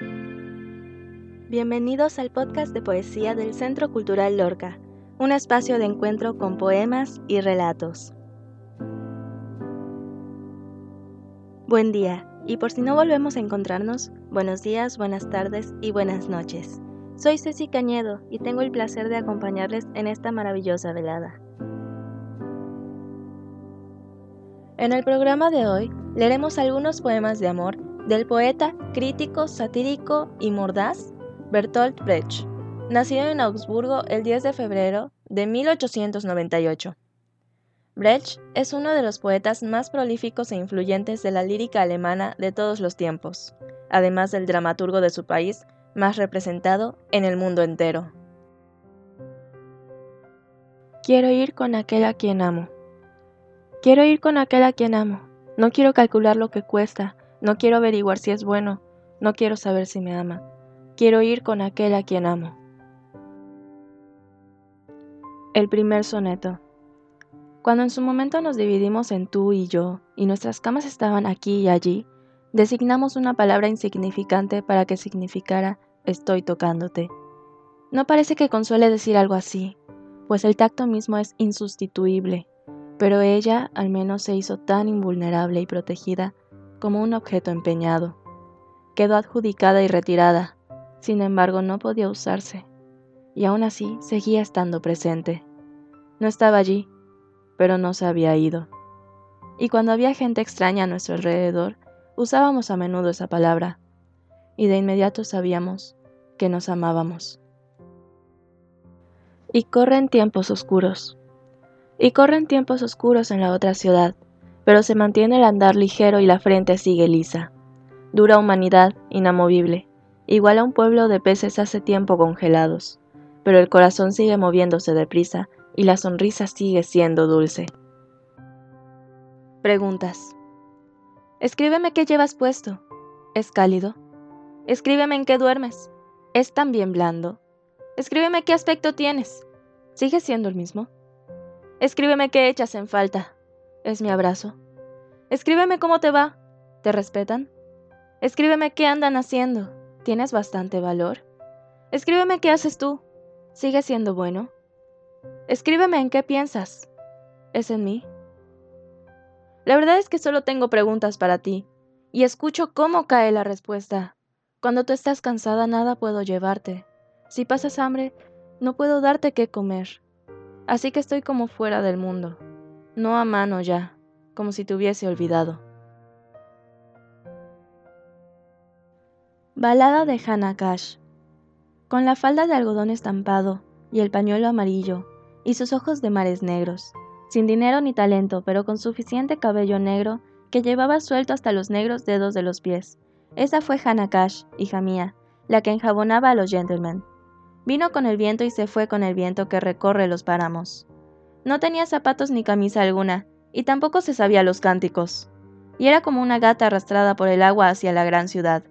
Bienvenidos al podcast de poesía del Centro Cultural Lorca, un espacio de encuentro con poemas y relatos. Buen día, y por si no volvemos a encontrarnos, buenos días, buenas tardes y buenas noches. Soy Ceci Cañedo y tengo el placer de acompañarles en esta maravillosa velada. En el programa de hoy leeremos algunos poemas de amor del poeta, crítico, satírico y mordaz Bertolt Brecht, nacido en Augsburgo el 10 de febrero de 1898. Brecht es uno de los poetas más prolíficos e influyentes de la lírica alemana de todos los tiempos, además del dramaturgo de su país más representado en el mundo entero. Quiero ir con aquel a quien amo. Quiero ir con aquel a quien amo. No quiero calcular lo que cuesta, no quiero averiguar si es bueno, no quiero saber si me ama. Quiero ir con aquel a quien amo. El primer soneto. Cuando en su momento nos dividimos en tú y yo, y nuestras camas estaban aquí y allí, designamos una palabra insignificante para que significara estoy tocándote. No parece que consuele decir algo así, pues el tacto mismo es insustituible, pero ella al menos se hizo tan invulnerable y protegida como un objeto empeñado. Quedó adjudicada y retirada, sin embargo, no podía usarse, y aún así seguía estando presente. No estaba allí, pero no se había ido. Y cuando había gente extraña a nuestro alrededor, usábamos a menudo esa palabra, y de inmediato sabíamos que nos amábamos. Y corren tiempos oscuros. Y corren tiempos oscuros en la otra ciudad, pero se mantiene el andar ligero y la frente sigue lisa. Dura humanidad, inamovible, igual a un pueblo de peces hace tiempo congelados, pero el corazón sigue moviéndose deprisa y la sonrisa sigue siendo dulce. Preguntas. Escríbeme qué llevas puesto. ¿Es cálido? Escríbeme en qué duermes. ¿Es también blando? Escríbeme qué aspecto tienes. ¿Sigue siendo el mismo? Escríbeme qué echas en falta. ¿Es mi abrazo? Escríbeme cómo te va. ¿Te respetan? Escríbeme qué andan haciendo. Tienes bastante valor. Escríbeme qué haces tú. ¿Sigue siendo bueno? Escríbeme en qué piensas. ¿Es en mí? La verdad es que solo tengo preguntas para ti, y escucho cómo cae la respuesta. Cuando tú estás cansada nada puedo llevarte. Si pasas hambre, no puedo darte qué comer. Así que estoy como fuera del mundo, no a mano ya, como si te hubiese olvidado. Balada de Hannah Cash. Con la falda de algodón estampado y el pañuelo amarillo y sus ojos de mares negros, sin dinero ni talento, pero con suficiente cabello negro que llevaba suelto hasta los negros dedos de los pies. Esa fue Hannah Cash, hija mía, la que enjabonaba a los gentlemen. Vino con el viento y se fue con el viento que recorre los páramos. No tenía zapatos ni camisa alguna, y tampoco se sabía los cánticos. Y era como una gata arrastrada por el agua hacia la gran ciudad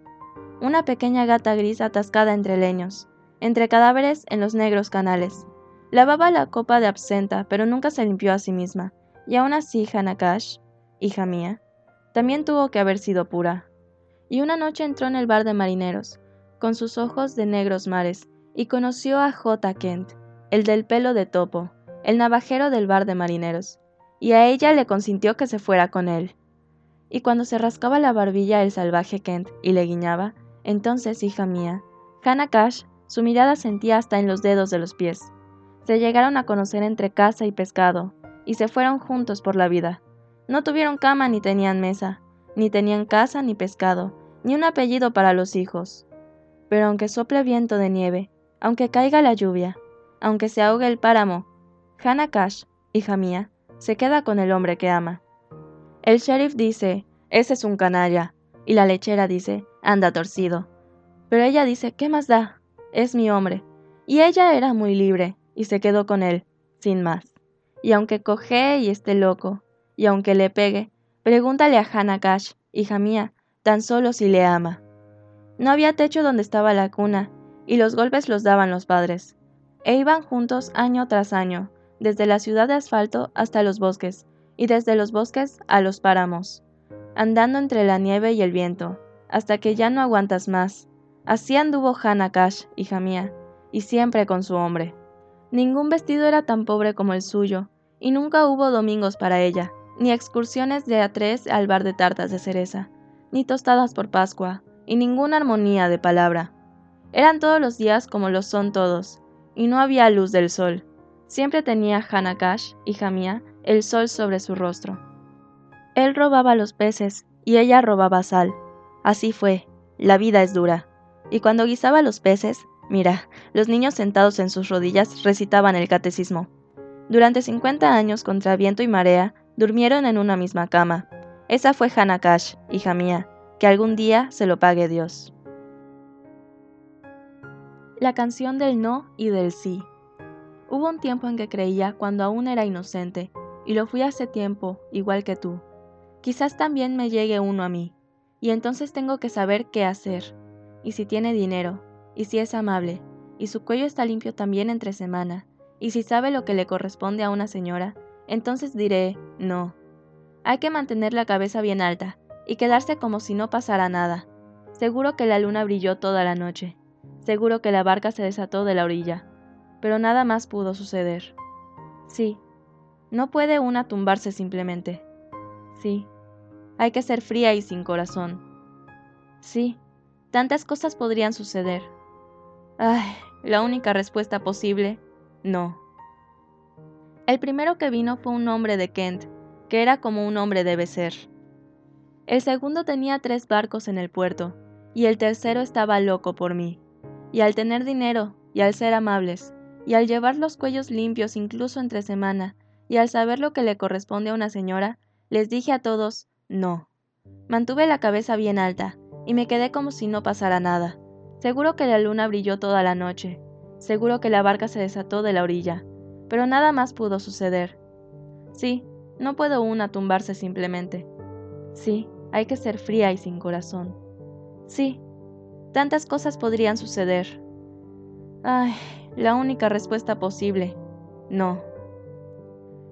una pequeña gata gris atascada entre leños, entre cadáveres en los negros canales. Lavaba la copa de absenta, pero nunca se limpió a sí misma, y aún así Hanakash, hija mía, también tuvo que haber sido pura. Y una noche entró en el bar de marineros, con sus ojos de negros mares, y conoció a J. Kent, el del pelo de topo, el navajero del bar de marineros, y a ella le consintió que se fuera con él. Y cuando se rascaba la barbilla el salvaje Kent y le guiñaba, entonces, hija mía, Hannah Cash, su mirada sentía hasta en los dedos de los pies. Se llegaron a conocer entre casa y pescado, y se fueron juntos por la vida. No tuvieron cama ni tenían mesa, ni tenían casa ni pescado, ni un apellido para los hijos. Pero aunque sople viento de nieve, aunque caiga la lluvia, aunque se ahogue el páramo, Hannah Cash, hija mía, se queda con el hombre que ama. El sheriff dice, ese es un canalla, y la lechera dice, anda torcido. Pero ella dice, ¿qué más da? Es mi hombre. Y ella era muy libre, y se quedó con él, sin más. Y aunque coge y esté loco, y aunque le pegue, pregúntale a Hannah Cash, hija mía, tan solo si le ama. No había techo donde estaba la cuna, y los golpes los daban los padres. E iban juntos año tras año, desde la ciudad de asfalto hasta los bosques, y desde los bosques a los páramos, andando entre la nieve y el viento, hasta que ya no aguantas más, Así anduvo Hannah Cash, hija mía, y siempre con su hombre. Ningún vestido era tan pobre como el suyo, y nunca hubo domingos para ella, ni excursiones de a tres al bar de tartas de cereza, ni tostadas por Pascua, y ninguna armonía de palabra. Eran todos los días como los son todos, y no había luz del sol. Siempre tenía Hannah Cash, hija mía, el sol sobre su rostro. Él robaba los peces, y ella robaba sal. Así fue, la vida es dura. Y cuando guisaba los peces, mira, los niños sentados en sus rodillas recitaban el catecismo. Durante 50 años, contra viento y marea, durmieron en una misma cama. Esa fue Hannah Cash, hija mía, que algún día se lo pague Dios. La canción del no y del sí. Hubo un tiempo en que creía cuando aún era inocente, y lo fui hace tiempo, igual que tú. Quizás también me llegue uno a mí, y entonces tengo que saber qué hacer, y si tiene dinero, y si es amable, y su cuello está limpio también entre semana, y si sabe lo que le corresponde a una señora, entonces diré no. Hay que mantener la cabeza bien alta, y quedarse como si no pasara nada. Seguro que la luna brilló toda la noche. Seguro que la barca se desató de la orilla. Pero nada más pudo suceder. Sí, no puede una tumbarse simplemente. Sí, hay que ser fría y sin corazón. Sí, tantas cosas podrían suceder. Ay, la única respuesta posible, no. El primero que vino fue un hombre de Kent, que era como un hombre debe ser. El segundo tenía tres barcos en el puerto, y el tercero estaba loco por mí. Y al tener dinero, y al ser amables, y al llevar los cuellos limpios incluso entre semana, y al saber lo que le corresponde a una señora, les dije a todos, no. Mantuve la cabeza bien alta, y me quedé como si no pasara nada. Seguro que la luna brilló toda la noche, seguro que la barca se desató de la orilla, pero nada más pudo suceder. Sí, no puedo una tumbarse simplemente. Sí, hay que ser fría y sin corazón. Sí, tantas cosas podrían suceder. Ay, la única respuesta posible, no.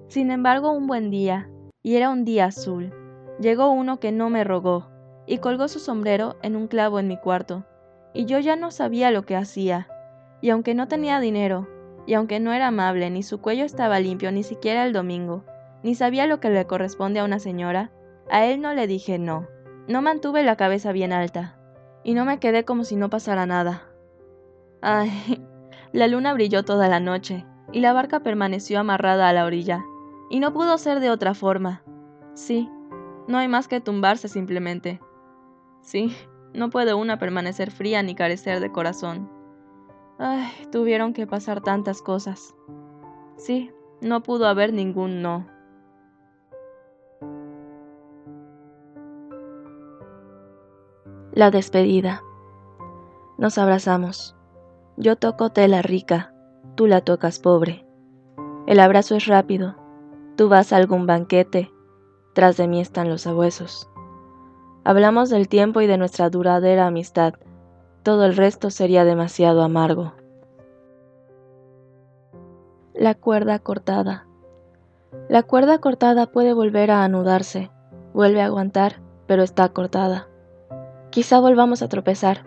Sin embargo, un buen día, y era un día azul, llegó uno que no me rogó, y colgó su sombrero en un clavo en mi cuarto, y yo ya no sabía lo que hacía, y aunque no tenía dinero, y aunque no era amable, ni su cuello estaba limpio ni siquiera el domingo, ni sabía lo que le corresponde a una señora, a él no le dije no. No mantuve la cabeza bien alta, y no me quedé como si no pasara nada. Ay, la luna brilló toda la noche, y la barca permaneció amarrada a la orilla, y no pudo ser de otra forma. Sí, no hay más que tumbarse simplemente. Sí, no puede una permanecer fría ni carecer de corazón. Ay, tuvieron que pasar tantas cosas. Sí, no pudo haber ningún no. La despedida. Nos abrazamos. Yo toco tela rica, tú la tocas pobre. El abrazo es rápido. Tú vas a algún banquete, tras de mí están los abuesos. Hablamos del tiempo y de nuestra duradera amistad. Todo el resto sería demasiado amargo. La cuerda cortada. La cuerda cortada puede volver a anudarse, vuelve a aguantar, pero está cortada. Quizá volvamos a tropezar,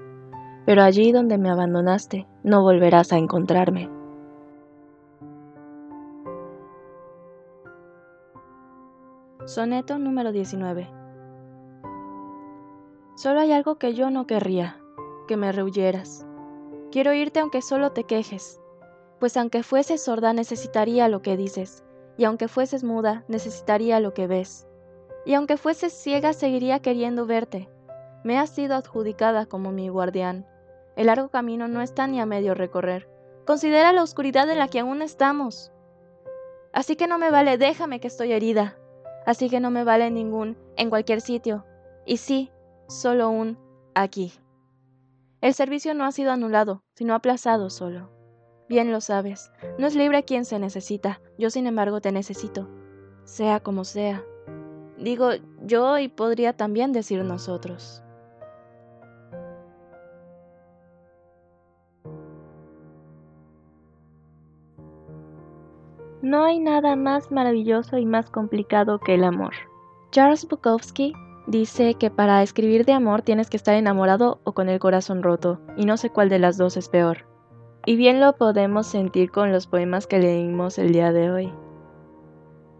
pero allí donde me abandonaste no volverás a encontrarme. Soneto número 19 Solo hay algo que yo no querría, que me rehuyeras. Quiero irte aunque solo te quejes, pues aunque fueses sorda necesitaría lo que dices, y aunque fueses muda necesitaría lo que ves, y aunque fueses ciega seguiría queriendo verte, me has sido adjudicada como mi guardián. El largo camino no está ni a medio recorrer. Considera la oscuridad en la que aún estamos. Así que no me vale, déjame que estoy herida. Así que no me vale ningún en cualquier sitio. Y sí, solo un aquí. El servicio no ha sido anulado, sino aplazado solo. Bien lo sabes, no es libre quien se necesita, yo sin embargo te necesito, sea como sea. Digo yo y podría también decir nosotros. No hay nada más maravilloso y más complicado que el amor. Charles Bukowski, Dice que para escribir de amor tienes que estar enamorado o con el corazón roto, y no sé cuál de las dos es peor. Y bien lo podemos sentir con los poemas que leímos el día de hoy.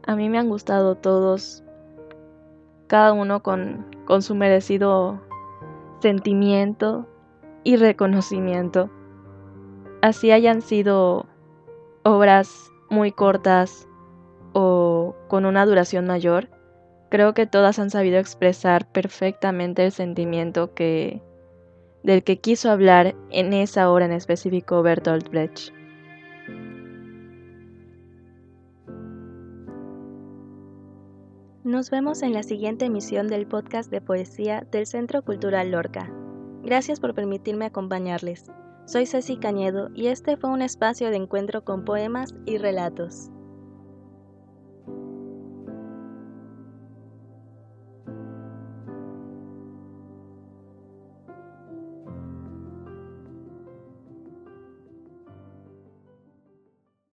A mí me han gustado todos, cada uno con, con su merecido sentimiento y reconocimiento. Así hayan sido obras muy cortas o con una duración mayor, creo que todas han sabido expresar perfectamente el sentimiento que del que quiso hablar en esa hora en específico Bertolt Brecht. Nos vemos en la siguiente emisión del podcast de poesía del Centro Cultural Lorca. Gracias por permitirme acompañarles. Soy Ceci Cañedo y este fue un espacio de encuentro con poemas y relatos.